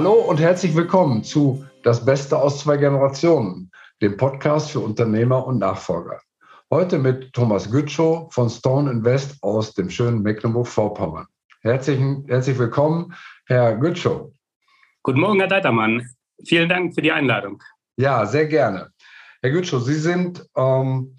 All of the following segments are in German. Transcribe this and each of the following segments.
Hallo und herzlich willkommen zu Das Beste aus zwei Generationen, dem Podcast für Unternehmer und Nachfolger. Heute mit Thomas Gütschow von Stone Invest aus dem schönen Mecklenburg-Vorpommern. Herzlich, herzlich willkommen, Herr Gütschow. Guten Morgen, Herr Deitermann. Vielen Dank für die Einladung. Ja, sehr gerne. Herr Gütschow, Sie sind ähm,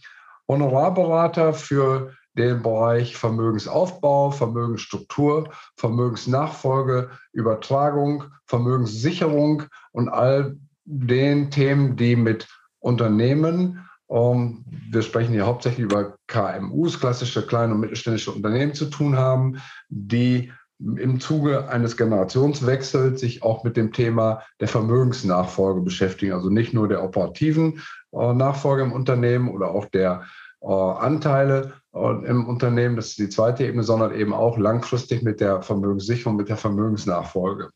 Honorarberater für den Bereich Vermögensaufbau, Vermögensstruktur, Vermögensnachfolge, Übertragung, Vermögenssicherung und all den Themen, die mit Unternehmen, ähm, wir sprechen hier hauptsächlich über KMUs, klassische kleine und mittelständische Unternehmen zu tun haben, die im Zuge eines Generationswechsels sich auch mit dem Thema der Vermögensnachfolge beschäftigen. Also nicht nur der operativen äh, Nachfolge im Unternehmen oder auch der äh, Anteile im Unternehmen, das ist die zweite Ebene, sondern eben auch langfristig mit der Vermögenssicherung, mit der Vermögensnachfolge.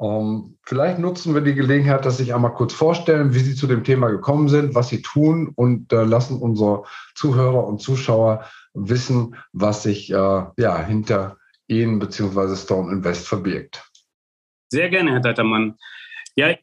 Ähm, vielleicht nutzen wir die Gelegenheit, dass Sie sich einmal kurz vorstellen, wie Sie zu dem Thema gekommen sind, was Sie tun und äh, lassen unsere Zuhörer und Zuschauer wissen, was sich äh, ja, hinter Ihnen bzw. Stone Invest verbirgt. Sehr gerne, Herr Deitermann. Ja,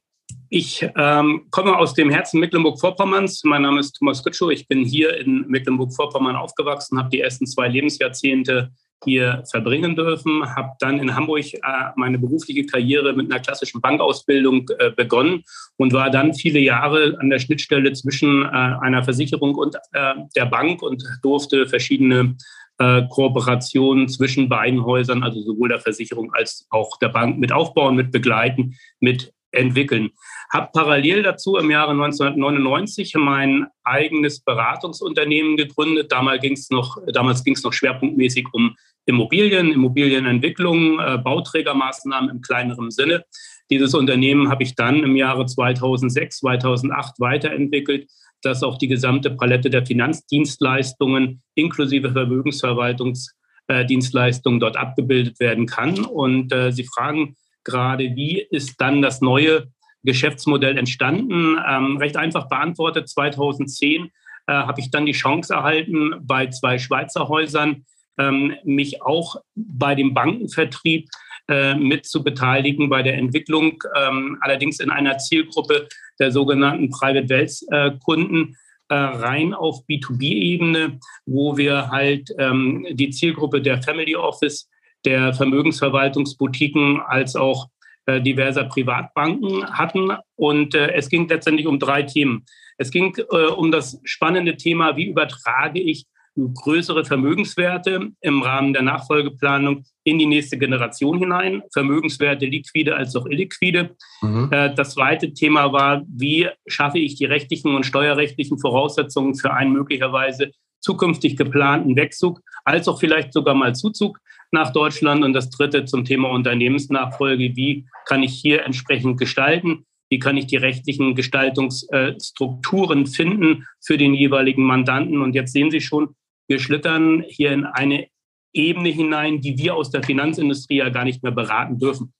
ich ähm, komme aus dem Herzen Mecklenburg-Vorpommerns. Mein Name ist Thomas Gütschow. Ich bin hier in Mecklenburg-Vorpommern aufgewachsen, habe die ersten zwei Lebensjahrzehnte hier verbringen dürfen, habe dann in Hamburg äh, meine berufliche Karriere mit einer klassischen Bankausbildung äh, begonnen und war dann viele Jahre an der Schnittstelle zwischen äh, einer Versicherung und äh, der Bank und durfte verschiedene äh, Kooperationen zwischen beiden Häusern, also sowohl der Versicherung als auch der Bank, mit aufbauen, mit begleiten, mit entwickeln. Habe parallel dazu im Jahre 1999 mein eigenes Beratungsunternehmen gegründet. Damals ging es noch, damals ging es noch schwerpunktmäßig um Immobilien, Immobilienentwicklung, äh, Bauträgermaßnahmen im kleineren Sinne. Dieses Unternehmen habe ich dann im Jahre 2006, 2008 weiterentwickelt, dass auch die gesamte Palette der Finanzdienstleistungen inklusive Vermögensverwaltungsdienstleistungen dort abgebildet werden kann. Und äh, Sie fragen, gerade, wie ist dann das neue Geschäftsmodell entstanden? Ähm, recht einfach beantwortet, 2010 äh, habe ich dann die Chance erhalten, bei zwei Schweizer Häusern ähm, mich auch bei dem Bankenvertrieb äh, mit zu beteiligen bei der Entwicklung, ähm, allerdings in einer Zielgruppe der sogenannten Private Wealth äh, Kunden, äh, rein auf B2B-Ebene, wo wir halt ähm, die Zielgruppe der Family Office der Vermögensverwaltungsboutiquen als auch äh, diverser Privatbanken hatten. Und äh, es ging letztendlich um drei Themen. Es ging äh, um das spannende Thema, wie übertrage ich größere Vermögenswerte im Rahmen der Nachfolgeplanung in die nächste Generation hinein. Vermögenswerte liquide als auch illiquide. Mhm. Das zweite Thema war, wie schaffe ich die rechtlichen und steuerrechtlichen Voraussetzungen für einen möglicherweise zukünftig geplanten Wegzug, als auch vielleicht sogar mal Zuzug nach Deutschland. Und das dritte zum Thema Unternehmensnachfolge. Wie kann ich hier entsprechend gestalten? Wie kann ich die rechtlichen Gestaltungsstrukturen finden für den jeweiligen Mandanten? Und jetzt sehen Sie schon, wir schlittern hier in eine Ebene hinein, die wir aus der Finanzindustrie ja gar nicht mehr beraten dürfen.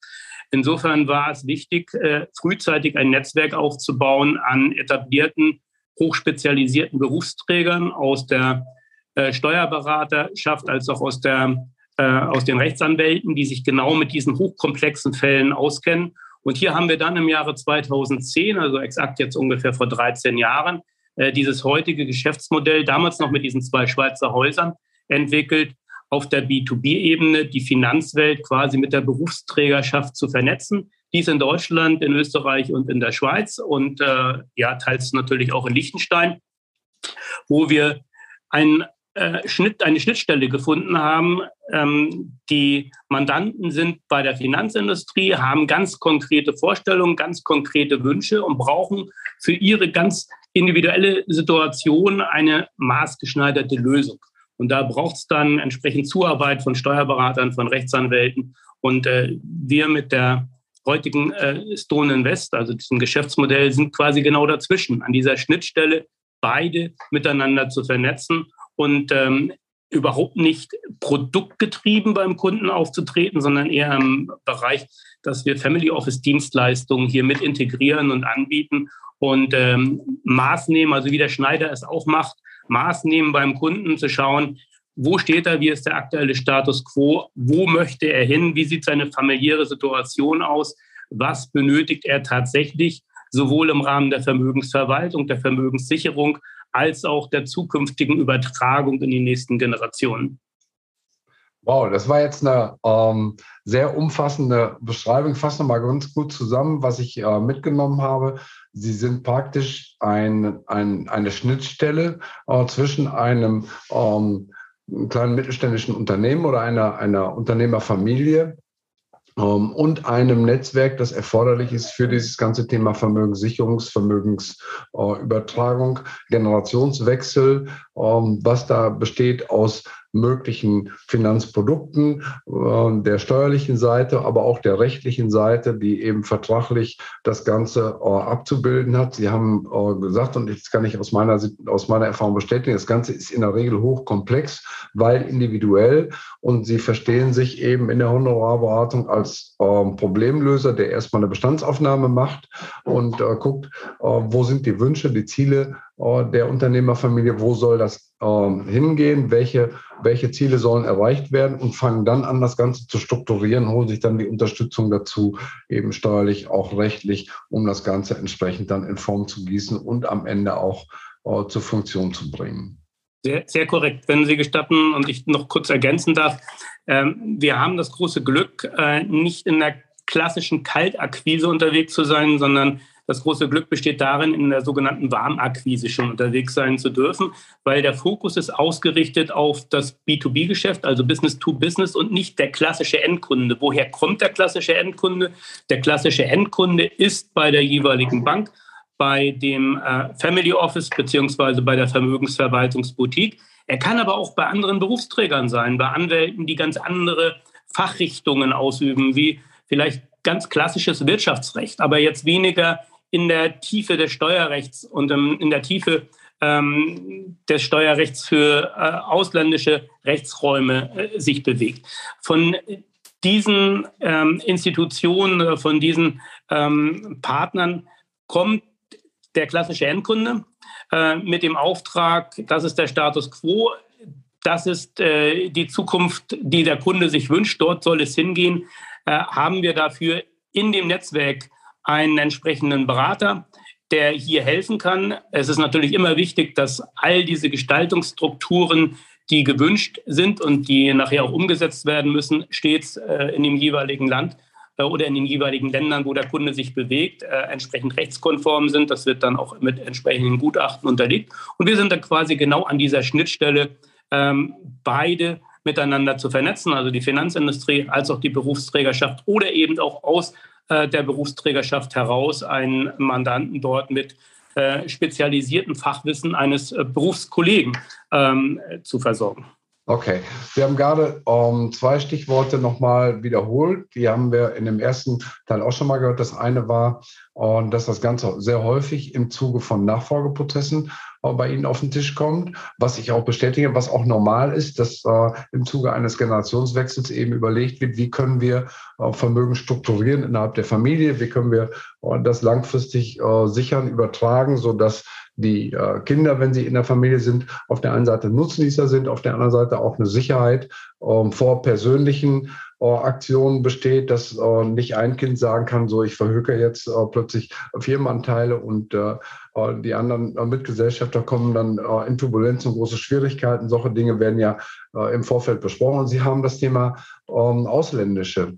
Insofern war es wichtig, äh, frühzeitig ein Netzwerk aufzubauen an etablierten, hochspezialisierten Berufsträgern aus der äh, Steuerberaterschaft als auch aus der aus den Rechtsanwälten, die sich genau mit diesen hochkomplexen Fällen auskennen. Und hier haben wir dann im Jahre 2010, also exakt jetzt ungefähr vor 13 Jahren, äh, dieses heutige Geschäftsmodell, damals noch mit diesen zwei Schweizer Häusern, entwickelt, auf der B2B-Ebene die Finanzwelt quasi mit der Berufsträgerschaft zu vernetzen. Dies in Deutschland, in Österreich und in der Schweiz und äh, ja, teils natürlich auch in Liechtenstein, wo wir ein äh, Schnitt, eine Schnittstelle gefunden haben. Ähm, die Mandanten sind bei der Finanzindustrie, haben ganz konkrete Vorstellungen, ganz konkrete Wünsche und brauchen für ihre ganz individuelle Situation eine maßgeschneiderte Lösung. Und da braucht es dann entsprechend Zuarbeit von Steuerberatern, von Rechtsanwälten. Und äh, wir mit der heutigen äh, Stone Invest, also diesem Geschäftsmodell, sind quasi genau dazwischen, an dieser Schnittstelle beide miteinander zu vernetzen und ähm, überhaupt nicht produktgetrieben beim Kunden aufzutreten, sondern eher im Bereich, dass wir Family Office Dienstleistungen hier mit integrieren und anbieten und ähm, Maßnehmen, also wie der Schneider es auch macht, Maßnehmen beim Kunden zu schauen, wo steht er, wie ist der aktuelle Status quo, wo möchte er hin, wie sieht seine familiäre Situation aus, was benötigt er tatsächlich, sowohl im Rahmen der Vermögensverwaltung, der Vermögenssicherung, als auch der zukünftigen Übertragung in die nächsten Generationen. Wow, das war jetzt eine ähm, sehr umfassende Beschreibung. Ich fasse nochmal ganz gut zusammen, was ich äh, mitgenommen habe. Sie sind praktisch ein, ein, eine Schnittstelle äh, zwischen einem ähm, kleinen mittelständischen Unternehmen oder einer, einer Unternehmerfamilie und einem Netzwerk, das erforderlich ist für dieses ganze Thema Vermögenssicherungs-, Vermögensübertragung, Generationswechsel, ähm, was da besteht aus möglichen Finanzprodukten, äh, der steuerlichen Seite, aber auch der rechtlichen Seite, die eben vertraglich das Ganze äh, abzubilden hat. Sie haben äh, gesagt, und das kann ich aus meiner, aus meiner Erfahrung bestätigen, das Ganze ist in der Regel hochkomplex, weil individuell und Sie verstehen sich eben in der Honorarberatung als Problemlöser, der erstmal eine Bestandsaufnahme macht und guckt, wo sind die Wünsche, die Ziele der Unternehmerfamilie, wo soll das ähm, hingehen, welche, welche Ziele sollen erreicht werden und fangen dann an, das Ganze zu strukturieren, holen sich dann die Unterstützung dazu, eben steuerlich, auch rechtlich, um das Ganze entsprechend dann in Form zu gießen und am Ende auch äh, zur Funktion zu bringen. Sehr, sehr korrekt. Wenn Sie gestatten und ich noch kurz ergänzen darf, ähm, wir haben das große Glück, äh, nicht in der klassischen Kaltakquise unterwegs zu sein, sondern das große Glück besteht darin, in der sogenannten Warmakquise schon unterwegs sein zu dürfen, weil der Fokus ist ausgerichtet auf das B2B-Geschäft, also Business to Business und nicht der klassische Endkunde. Woher kommt der klassische Endkunde? Der klassische Endkunde ist bei der jeweiligen Bank, bei dem äh, Family Office beziehungsweise bei der Vermögensverwaltungsboutique. Er kann aber auch bei anderen Berufsträgern sein, bei Anwälten, die ganz andere Fachrichtungen ausüben, wie vielleicht ganz klassisches Wirtschaftsrecht, aber jetzt weniger in der Tiefe des Steuerrechts und in der Tiefe ähm, des Steuerrechts für äh, ausländische Rechtsräume äh, sich bewegt. Von diesen ähm, Institutionen, von diesen ähm, Partnern kommt der klassische Endkunde äh, mit dem Auftrag, das ist der Status quo, das ist äh, die Zukunft, die der Kunde sich wünscht, dort soll es hingehen, äh, haben wir dafür in dem Netzwerk einen entsprechenden Berater, der hier helfen kann. Es ist natürlich immer wichtig, dass all diese Gestaltungsstrukturen, die gewünscht sind und die nachher auch umgesetzt werden müssen, stets äh, in dem jeweiligen Land äh, oder in den jeweiligen Ländern, wo der Kunde sich bewegt, äh, entsprechend rechtskonform sind. Das wird dann auch mit entsprechenden Gutachten unterlegt. Und wir sind da quasi genau an dieser Schnittstelle, ähm, beide miteinander zu vernetzen, also die Finanzindustrie als auch die Berufsträgerschaft oder eben auch aus äh, der Berufsträgerschaft heraus einen Mandanten dort mit äh, spezialisiertem Fachwissen eines äh, Berufskollegen ähm, zu versorgen. Okay, wir haben gerade ähm, zwei Stichworte nochmal wiederholt. Die haben wir in dem ersten Teil auch schon mal gehört. Das eine war, äh, dass das Ganze sehr häufig im Zuge von Nachfolgeprozessen bei Ihnen auf den Tisch kommt, was ich auch bestätige, was auch normal ist, dass äh, im Zuge eines Generationswechsels eben überlegt wird, wie können wir äh, Vermögen strukturieren innerhalb der Familie, wie können wir äh, das langfristig äh, sichern, übertragen, sodass die äh, Kinder, wenn sie in der Familie sind, auf der einen Seite Nutznießer sind, auf der anderen Seite auch eine Sicherheit ähm, vor persönlichen äh, Aktionen besteht, dass äh, nicht ein Kind sagen kann, so ich verhöke jetzt äh, plötzlich Firmenanteile und äh, äh, die anderen Mitgesellschafter kommen dann in Turbulenz und große Schwierigkeiten. Solche Dinge werden ja im Vorfeld besprochen. Und Sie haben das Thema ähm, ausländische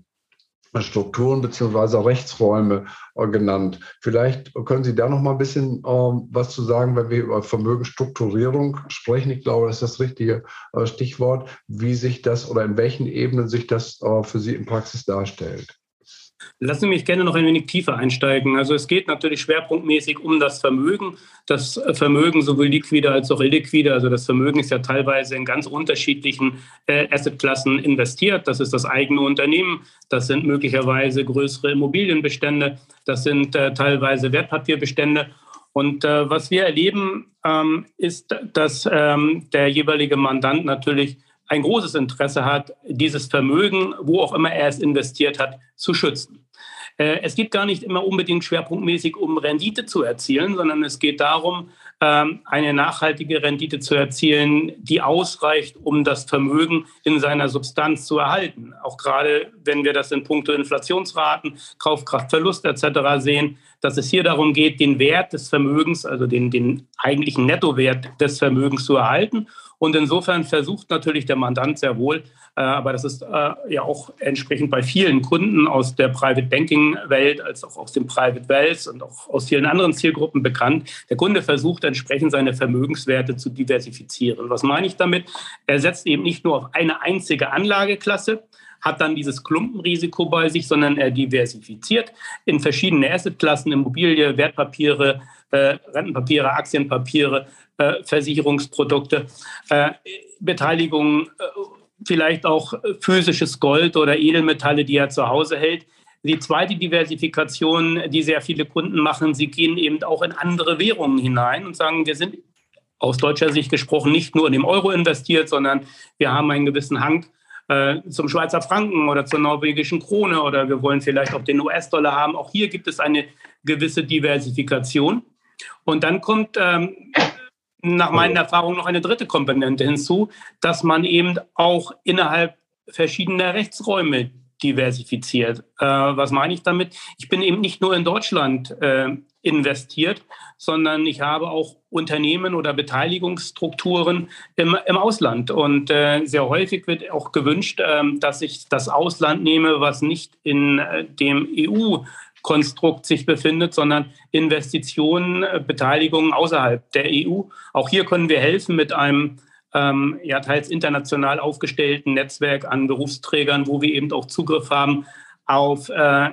Strukturen beziehungsweise Rechtsräume äh, genannt. Vielleicht können Sie da noch mal ein bisschen ähm, was zu sagen, wenn wir über Vermögensstrukturierung sprechen. Ich glaube, das ist das richtige äh, Stichwort, wie sich das oder in welchen Ebenen sich das äh, für Sie in Praxis darstellt. Lassen Sie mich gerne noch ein wenig tiefer einsteigen. Also es geht natürlich schwerpunktmäßig um das Vermögen. Das Vermögen sowohl liquide als auch illiquide. Also das Vermögen ist ja teilweise in ganz unterschiedlichen äh, Assetklassen investiert. Das ist das eigene Unternehmen. Das sind möglicherweise größere Immobilienbestände. Das sind äh, teilweise Wertpapierbestände. Und äh, was wir erleben, ähm, ist, dass ähm, der jeweilige Mandant natürlich ein großes Interesse hat, dieses Vermögen, wo auch immer er es investiert hat, zu schützen. Äh, es geht gar nicht immer unbedingt schwerpunktmäßig um Rendite zu erzielen, sondern es geht darum, ähm, eine nachhaltige Rendite zu erzielen, die ausreicht, um das Vermögen in seiner Substanz zu erhalten. Auch gerade wenn wir das in puncto Inflationsraten, Kaufkraftverlust etc. sehen, dass es hier darum geht, den Wert des Vermögens, also den, den eigentlichen Nettowert des Vermögens zu erhalten und insofern versucht natürlich der Mandant sehr wohl, äh, aber das ist äh, ja auch entsprechend bei vielen Kunden aus der Private Banking Welt, als auch aus dem Private Wealth und auch aus vielen anderen Zielgruppen bekannt. Der Kunde versucht entsprechend seine Vermögenswerte zu diversifizieren. Was meine ich damit? Er setzt eben nicht nur auf eine einzige Anlageklasse, hat dann dieses Klumpenrisiko bei sich, sondern er diversifiziert in verschiedene Assetklassen, Immobilie, Wertpapiere, äh, Rentenpapiere, Aktienpapiere, äh, Versicherungsprodukte, äh, Beteiligungen, äh, vielleicht auch physisches Gold oder Edelmetalle, die er zu Hause hält. Die zweite Diversifikation, die sehr viele Kunden machen, sie gehen eben auch in andere Währungen hinein und sagen, wir sind aus deutscher Sicht gesprochen nicht nur in dem Euro investiert, sondern wir haben einen gewissen Hang äh, zum Schweizer Franken oder zur norwegischen Krone oder wir wollen vielleicht auch den US-Dollar haben. Auch hier gibt es eine gewisse Diversifikation. Und dann kommt ähm, nach meinen Erfahrungen noch eine dritte Komponente hinzu, dass man eben auch innerhalb verschiedener Rechtsräume diversifiziert. Äh, was meine ich damit? Ich bin eben nicht nur in Deutschland äh, investiert, sondern ich habe auch Unternehmen oder Beteiligungsstrukturen im, im Ausland. Und äh, sehr häufig wird auch gewünscht, ähm, dass ich das Ausland nehme, was nicht in äh, dem EU Konstrukt sich befindet, sondern Investitionen, äh, Beteiligungen außerhalb der EU. Auch hier können wir helfen mit einem ähm, ja, teils international aufgestellten Netzwerk an Berufsträgern, wo wir eben auch Zugriff haben auf äh,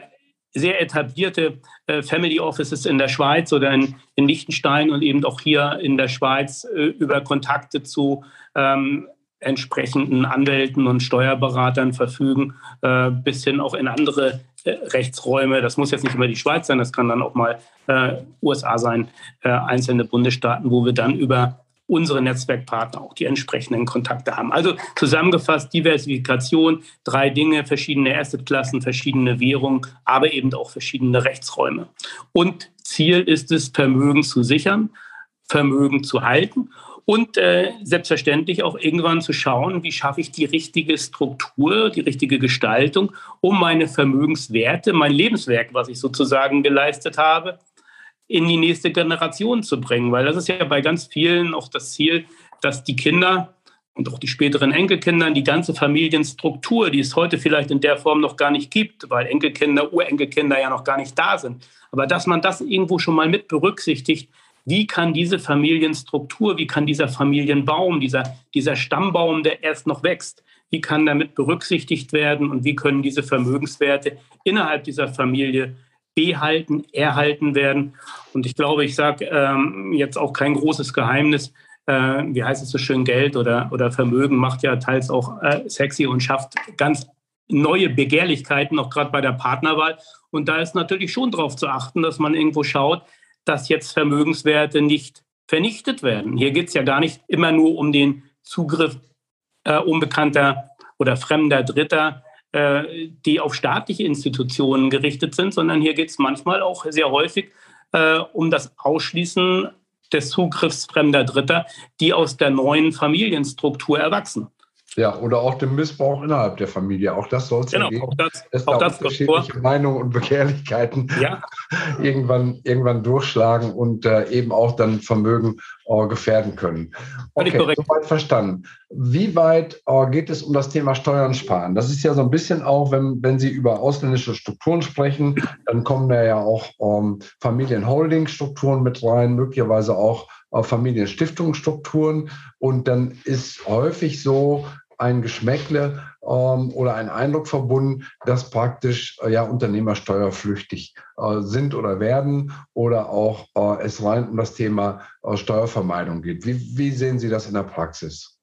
sehr etablierte äh, Family Offices in der Schweiz oder in, in Liechtenstein und eben auch hier in der Schweiz äh, über Kontakte zu ähm, entsprechenden Anwälten und Steuerberatern verfügen, äh, bis hin auch in andere äh, Rechtsräume. Das muss jetzt nicht immer die Schweiz sein, das kann dann auch mal äh, USA sein, äh, einzelne Bundesstaaten, wo wir dann über unsere Netzwerkpartner auch die entsprechenden Kontakte haben. Also zusammengefasst Diversifikation, drei Dinge, verschiedene Assetklassen, verschiedene Währungen, aber eben auch verschiedene Rechtsräume. Und Ziel ist es, Vermögen zu sichern, Vermögen zu halten und äh, selbstverständlich auch irgendwann zu schauen, wie schaffe ich die richtige Struktur, die richtige Gestaltung, um meine Vermögenswerte, mein Lebenswerk, was ich sozusagen geleistet habe, in die nächste Generation zu bringen. Weil das ist ja bei ganz vielen auch das Ziel, dass die Kinder und auch die späteren Enkelkinder die ganze Familienstruktur, die es heute vielleicht in der Form noch gar nicht gibt, weil Enkelkinder, Urenkelkinder ja noch gar nicht da sind, aber dass man das irgendwo schon mal mit berücksichtigt, wie kann diese Familienstruktur, wie kann dieser Familienbaum, dieser, dieser Stammbaum, der erst noch wächst, wie kann damit berücksichtigt werden und wie können diese Vermögenswerte innerhalb dieser Familie behalten, erhalten werden. Und ich glaube, ich sage ähm, jetzt auch kein großes Geheimnis, äh, wie heißt es so schön, Geld oder, oder Vermögen macht ja teils auch äh, sexy und schafft ganz neue Begehrlichkeiten, auch gerade bei der Partnerwahl. Und da ist natürlich schon darauf zu achten, dass man irgendwo schaut, dass jetzt Vermögenswerte nicht vernichtet werden. Hier geht es ja gar nicht immer nur um den Zugriff äh, unbekannter oder fremder Dritter, äh, die auf staatliche Institutionen gerichtet sind, sondern hier geht es manchmal auch sehr häufig äh, um das Ausschließen des Zugriffs fremder Dritter, die aus der neuen Familienstruktur erwachsen. Ja, oder auch dem Missbrauch innerhalb der Familie. Auch das soll es genau, ja auch das, es auch da das unterschiedliche Meinungen und Begehrlichkeiten ja. irgendwann, irgendwann durchschlagen und äh, eben auch dann Vermögen äh, gefährden können. Okay, soweit verstanden. Wie weit äh, geht es um das Thema Steuern sparen? Das ist ja so ein bisschen auch, wenn, wenn Sie über ausländische Strukturen sprechen, dann kommen da ja auch ähm, Familienholding-Strukturen mit rein, möglicherweise auch äh, Familienstiftungsstrukturen. Und dann ist häufig so, ein Geschmäckle ähm, oder ein Eindruck verbunden, dass praktisch äh, ja Unternehmer steuerflüchtig äh, sind oder werden oder auch äh, es rein um das Thema äh, Steuervermeidung geht. Wie, wie, sehen Sie das in der Praxis?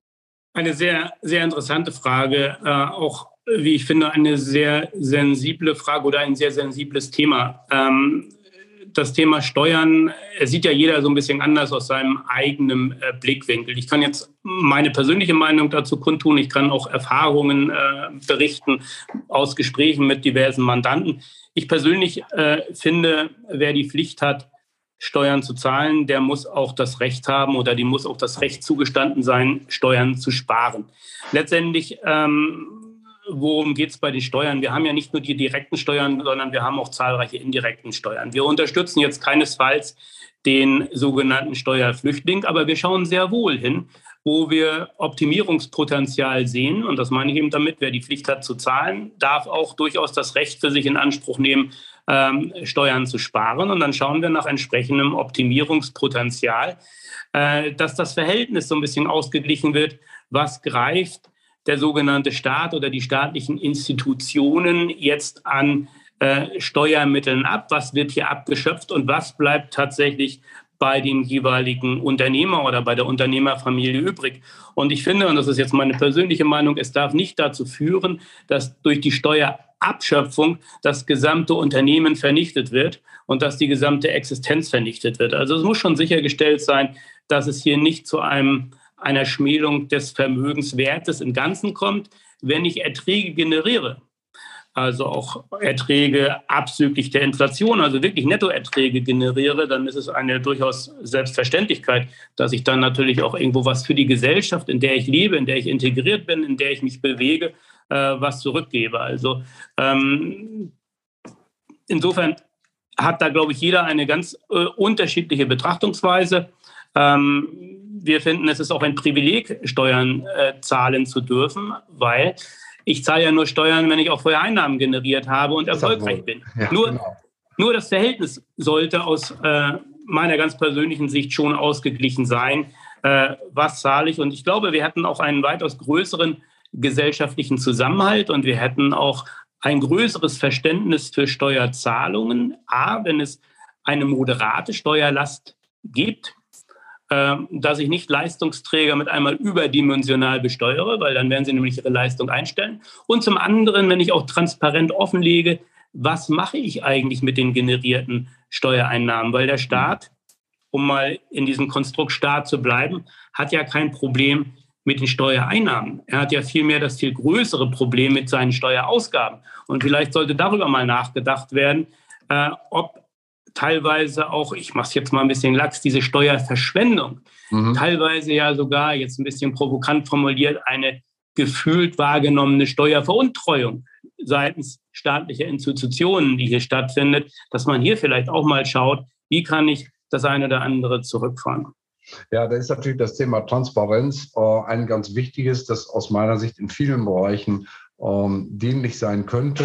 Eine sehr, sehr interessante Frage, äh, auch wie ich finde, eine sehr sensible Frage oder ein sehr sensibles Thema. Ähm, das Thema Steuern sieht ja jeder so ein bisschen anders aus seinem eigenen äh, Blickwinkel. Ich kann jetzt meine persönliche Meinung dazu kundtun. Ich kann auch Erfahrungen äh, berichten aus Gesprächen mit diversen Mandanten. Ich persönlich äh, finde, wer die Pflicht hat, Steuern zu zahlen, der muss auch das Recht haben oder die muss auch das Recht zugestanden sein, Steuern zu sparen. Letztendlich, ähm, worum geht es bei den Steuern? Wir haben ja nicht nur die direkten Steuern, sondern wir haben auch zahlreiche indirekten Steuern. Wir unterstützen jetzt keinesfalls den sogenannten Steuerflüchtling, aber wir schauen sehr wohl hin, wo wir Optimierungspotenzial sehen. Und das meine ich eben damit, wer die Pflicht hat zu zahlen, darf auch durchaus das Recht für sich in Anspruch nehmen, ähm, Steuern zu sparen. Und dann schauen wir nach entsprechendem Optimierungspotenzial, äh, dass das Verhältnis so ein bisschen ausgeglichen wird. Was greift der sogenannte Staat oder die staatlichen Institutionen jetzt an äh, Steuermitteln ab? Was wird hier abgeschöpft und was bleibt tatsächlich bei dem jeweiligen Unternehmer oder bei der Unternehmerfamilie übrig. Und ich finde, und das ist jetzt meine persönliche Meinung, es darf nicht dazu führen, dass durch die Steuerabschöpfung das gesamte Unternehmen vernichtet wird und dass die gesamte Existenz vernichtet wird. Also es muss schon sichergestellt sein, dass es hier nicht zu einem, einer Schmähung des Vermögenswertes im Ganzen kommt, wenn ich Erträge generiere also auch Erträge abzüglich der Inflation, also wirklich Nettoerträge generiere, dann ist es eine durchaus Selbstverständlichkeit, dass ich dann natürlich auch irgendwo was für die Gesellschaft, in der ich lebe, in der ich integriert bin, in der ich mich bewege, äh, was zurückgebe. Also ähm, insofern hat da, glaube ich, jeder eine ganz äh, unterschiedliche Betrachtungsweise. Ähm, wir finden, es ist auch ein Privileg, Steuern äh, zahlen zu dürfen, weil ich zahle ja nur Steuern, wenn ich auch vorher Einnahmen generiert habe und erfolgreich bin. Ja, nur, genau. nur das Verhältnis sollte aus äh, meiner ganz persönlichen Sicht schon ausgeglichen sein. Äh, was zahle ich? Und ich glaube, wir hätten auch einen weitaus größeren gesellschaftlichen Zusammenhalt und wir hätten auch ein größeres Verständnis für Steuerzahlungen. A, wenn es eine moderate Steuerlast gibt, dass ich nicht Leistungsträger mit einmal überdimensional besteuere, weil dann werden sie nämlich ihre Leistung einstellen. Und zum anderen, wenn ich auch transparent offenlege, was mache ich eigentlich mit den generierten Steuereinnahmen? Weil der Staat, um mal in diesem Konstrukt Staat zu bleiben, hat ja kein Problem mit den Steuereinnahmen. Er hat ja vielmehr das viel größere Problem mit seinen Steuerausgaben. Und vielleicht sollte darüber mal nachgedacht werden, äh, ob teilweise auch, ich mache es jetzt mal ein bisschen lax, diese Steuerverschwendung, mhm. teilweise ja sogar, jetzt ein bisschen provokant formuliert, eine gefühlt wahrgenommene Steuerveruntreuung seitens staatlicher Institutionen, die hier stattfindet, dass man hier vielleicht auch mal schaut, wie kann ich das eine oder andere zurückfahren. Ja, da ist natürlich das Thema Transparenz äh, ein ganz wichtiges, das aus meiner Sicht in vielen Bereichen ähm, dienlich sein könnte.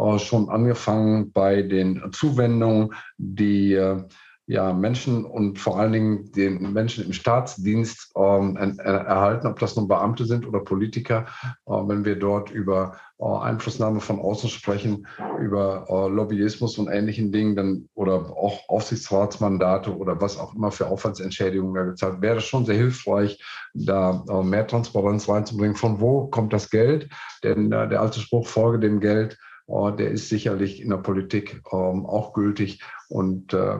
Äh, schon angefangen bei den Zuwendungen, die äh, ja, Menschen und vor allen Dingen den Menschen im Staatsdienst ähm, erhalten, ob das nun Beamte sind oder Politiker, äh, wenn wir dort über äh, Einflussnahme von außen sprechen, über äh, Lobbyismus und ähnlichen Dingen, dann oder auch Aufsichtsratsmandate oder was auch immer für Aufwandsentschädigungen da gezahlt, wäre das schon sehr hilfreich, da äh, mehr Transparenz reinzubringen. Von wo kommt das Geld? Denn der alte Spruch, folge dem Geld, der ist sicherlich in der Politik ähm, auch gültig und äh,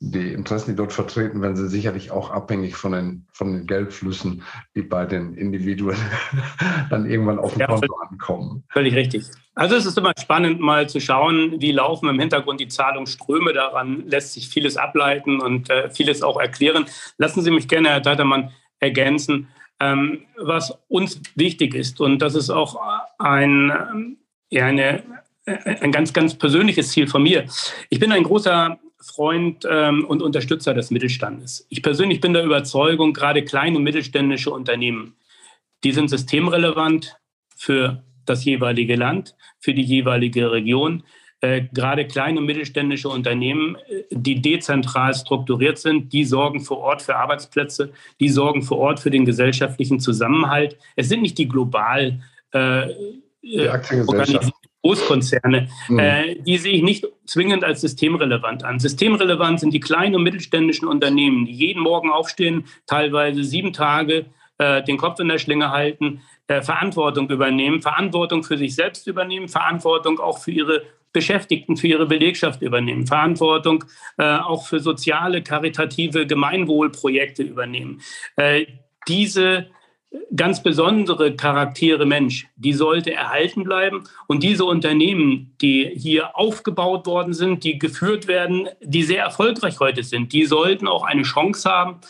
die Interessen, die dort vertreten werden, sind sicherlich auch abhängig von den, von den Geldflüssen, die bei den Individuen dann irgendwann auf dem ja, Konto ankommen. Völlig richtig. Also es ist immer spannend, mal zu schauen, wie laufen im Hintergrund die Zahlungsströme. Daran lässt sich vieles ableiten und äh, vieles auch erklären. Lassen Sie mich gerne, Herr Deitermann, ergänzen, ähm, was uns wichtig ist. Und das ist auch ein, ähm, ja, eine, ein ganz, ganz persönliches Ziel von mir. Ich bin ein großer Freund ähm, und Unterstützer des Mittelstandes. Ich persönlich bin der Überzeugung, gerade kleine und mittelständische Unternehmen, die sind systemrelevant für das jeweilige Land, für die jeweilige Region. Äh, gerade kleine und mittelständische Unternehmen, äh, die dezentral strukturiert sind, die sorgen vor Ort für Arbeitsplätze, die sorgen vor Ort für den gesellschaftlichen Zusammenhalt. Es sind nicht die global äh, die Aktiengesellschaft. Großkonzerne, mhm. äh, die sehe ich nicht zwingend als systemrelevant an. Systemrelevant sind die kleinen und mittelständischen Unternehmen, die jeden Morgen aufstehen, teilweise sieben Tage äh, den Kopf in der Schlinge halten, äh, Verantwortung übernehmen, Verantwortung für sich selbst übernehmen, Verantwortung auch für ihre Beschäftigten, für ihre Belegschaft übernehmen, Verantwortung äh, auch für soziale, karitative Gemeinwohlprojekte übernehmen. Äh, diese ganz besondere Charaktere Mensch, die sollte erhalten bleiben. Und diese Unternehmen, die hier aufgebaut worden sind, die geführt werden, die sehr erfolgreich heute sind, die sollten auch eine Chance haben,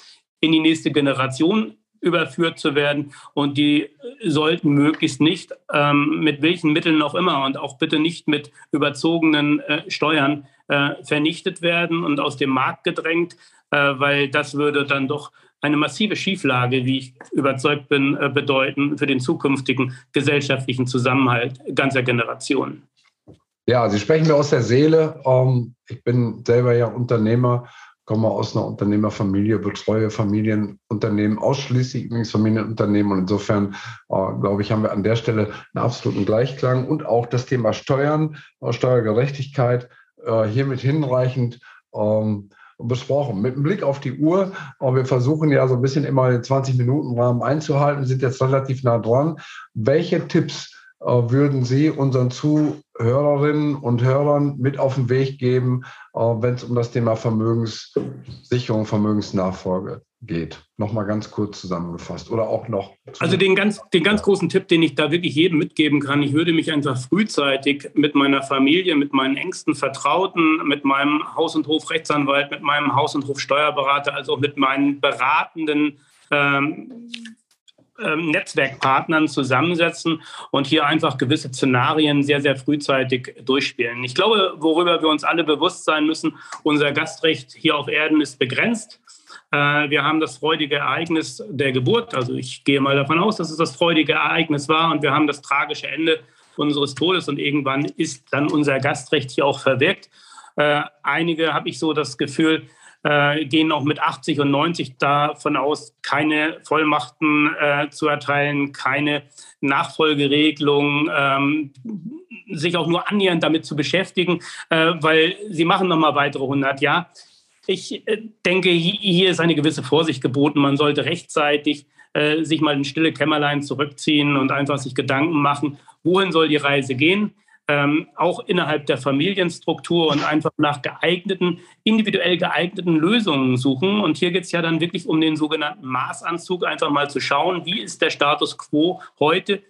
in die nächste Generation überführt zu werden. Und die sollten möglichst nicht, ähm, mit welchen Mitteln auch immer und auch bitte nicht mit überzogenen äh, Steuern äh, vernichtet werden und aus dem Markt gedrängt, äh, weil das würde dann doch eine massive Schieflage, wie ich überzeugt bin, äh, bedeuten für den zukünftigen gesellschaftlichen Zusammenhalt ganzer Generationen. Ja, Sie sprechen mir aus der Seele. Ähm, ich bin selber ja Unternehmer, komme aus einer Unternehmerfamilie, betreue Familienunternehmen, ausschließlich übrigens Familienunternehmen. Und insofern, äh, glaube ich, haben wir an der Stelle einen absoluten Gleichklang und auch das Thema Steuern, Steuergerechtigkeit hiermit hinreichend ähm, besprochen. Mit Blick auf die Uhr, aber wir versuchen ja so ein bisschen immer den 20-Minuten-Rahmen einzuhalten, sind jetzt relativ nah dran. Welche Tipps äh, würden Sie unseren Zuhörerinnen und Hörern mit auf den Weg geben, äh, wenn es um das Thema Vermögenssicherung, Vermögensnachfolge geht? Nochmal ganz kurz zusammengefasst oder auch noch. Also den ganz, den ganz großen Tipp, den ich da wirklich jedem mitgeben kann, ich würde mich einfach frühzeitig mit meiner Familie, mit meinen engsten Vertrauten, mit meinem Haus- und Hofrechtsanwalt, mit meinem Haus- und Hofsteuerberater, also mit meinen beratenden ähm, ähm, Netzwerkpartnern zusammensetzen und hier einfach gewisse Szenarien sehr, sehr frühzeitig durchspielen. Ich glaube, worüber wir uns alle bewusst sein müssen, unser Gastrecht hier auf Erden ist begrenzt. Äh, wir haben das freudige Ereignis der Geburt. Also ich gehe mal davon aus, dass es das freudige Ereignis war und wir haben das tragische Ende unseres Todes und irgendwann ist dann unser Gastrecht hier auch verwirkt. Äh, einige habe ich so das Gefühl, äh, gehen auch mit 80 und 90 davon aus, keine Vollmachten äh, zu erteilen, keine Nachfolgeregelung, ähm, sich auch nur annähernd damit zu beschäftigen, äh, weil sie machen noch mal weitere 100 Jahre. Ich äh, denke, hier ist eine gewisse Vorsicht geboten. Man sollte rechtzeitig äh, sich mal in stille Kämmerlein zurückziehen und einfach sich Gedanken machen, wohin soll die Reise gehen ähm, auch innerhalb der Familienstruktur und einfach nach geeigneten, individuell geeigneten Lösungen suchen. Und hier geht es ja dann wirklich um den sogenannten Maßanzug, einfach mal zu schauen, wie ist der Status quo heute,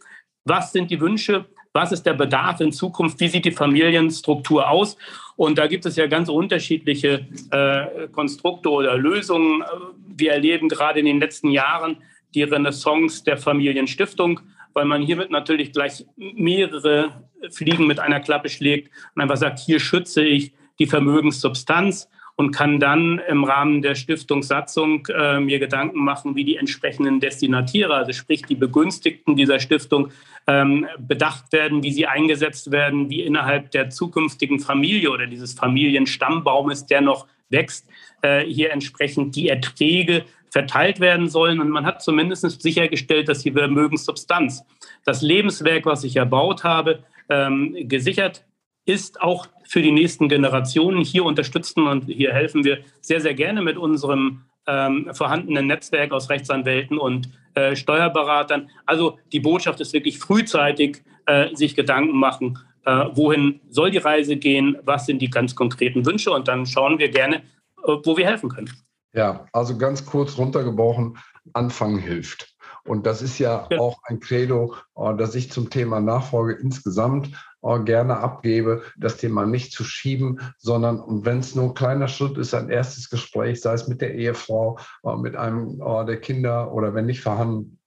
was sind die Wünsche, was ist der Bedarf in Zukunft, wie sieht die Familienstruktur aus. Und da gibt es ja ganz unterschiedliche äh, Konstrukte oder Lösungen. Wir erleben gerade in den letzten Jahren die Renaissance der Familienstiftung weil man hiermit natürlich gleich mehrere Fliegen mit einer Klappe schlägt und einfach sagt, hier schütze ich die Vermögenssubstanz und kann dann im Rahmen der Stiftungssatzung äh, mir Gedanken machen, wie die entsprechenden Destinatiere, also sprich die Begünstigten dieser Stiftung, ähm, bedacht werden, wie sie eingesetzt werden, wie innerhalb der zukünftigen Familie oder dieses Familienstammbaumes, der noch wächst, äh, hier entsprechend die Erträge verteilt werden sollen. Und man hat zumindest sichergestellt, dass die Vermögenssubstanz, das Lebenswerk, was ich erbaut habe, ähm, gesichert ist, auch für die nächsten Generationen. Hier unterstützen und hier helfen wir sehr, sehr gerne mit unserem ähm, vorhandenen Netzwerk aus Rechtsanwälten und äh, Steuerberatern. Also die Botschaft ist wirklich frühzeitig äh, sich Gedanken machen, äh, wohin soll die Reise gehen, was sind die ganz konkreten Wünsche und dann schauen wir gerne, äh, wo wir helfen können. Ja, also ganz kurz runtergebrochen, Anfangen hilft. Und das ist ja, auch ein Credo, äh, das ich zum Thema Nachfolge insgesamt äh, gerne abgebe, das Thema nicht zu schieben, sondern wenn es nur ein kleiner Schritt ist, ein erstes Gespräch, sei es mit der Ehefrau, äh, mit einem der Kinder oder wenn nicht vorhanden,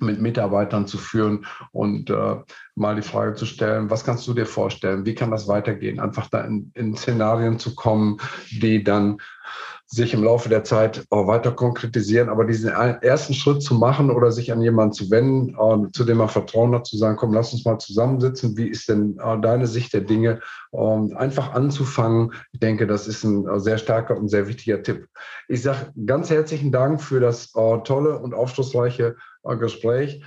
mit Mitarbeitern zu führen und äh, mal die Frage zu stellen, was kannst du dir vorstellen? Wie kann das weitergehen? Einfach da in, in Szenarien zu kommen, die dann sich im Laufe der Zeit auch weiter konkretisieren. Aber diesen ersten Schritt zu machen oder sich an jemanden zu wenden, äh, zu dem man Vertrauen hat, zu sagen, komm, lass uns mal zusammensitzen. Wie ist denn äh, deine Sicht der Dinge? Ähm, einfach anzufangen. Ich denke, das ist ein äh, sehr starker und sehr wichtiger Tipp. Ich sage ganz herzlichen Dank für das tolle und aufschlussreiche Gespräch.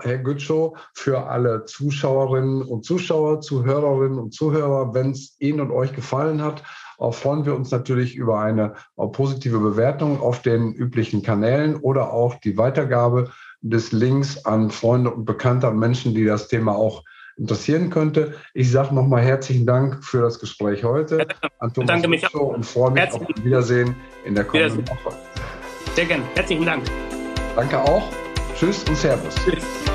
Herr Gütschow, für alle Zuschauerinnen und Zuschauer, Zuhörerinnen und Zuhörer, wenn es Ihnen und euch gefallen hat, freuen wir uns natürlich über eine positive Bewertung auf den üblichen Kanälen oder auch die Weitergabe des Links an Freunde und Bekannte, an Menschen, die das Thema auch interessieren könnte. Ich sage nochmal herzlichen Dank für das Gespräch heute. An Thomas Danke mich auch. und freue mich auf ein Wiedersehen in der kommenden Woche. Sehr gerne. Herzlichen Dank. Danke auch. Tschüss und Servus. Tschüss.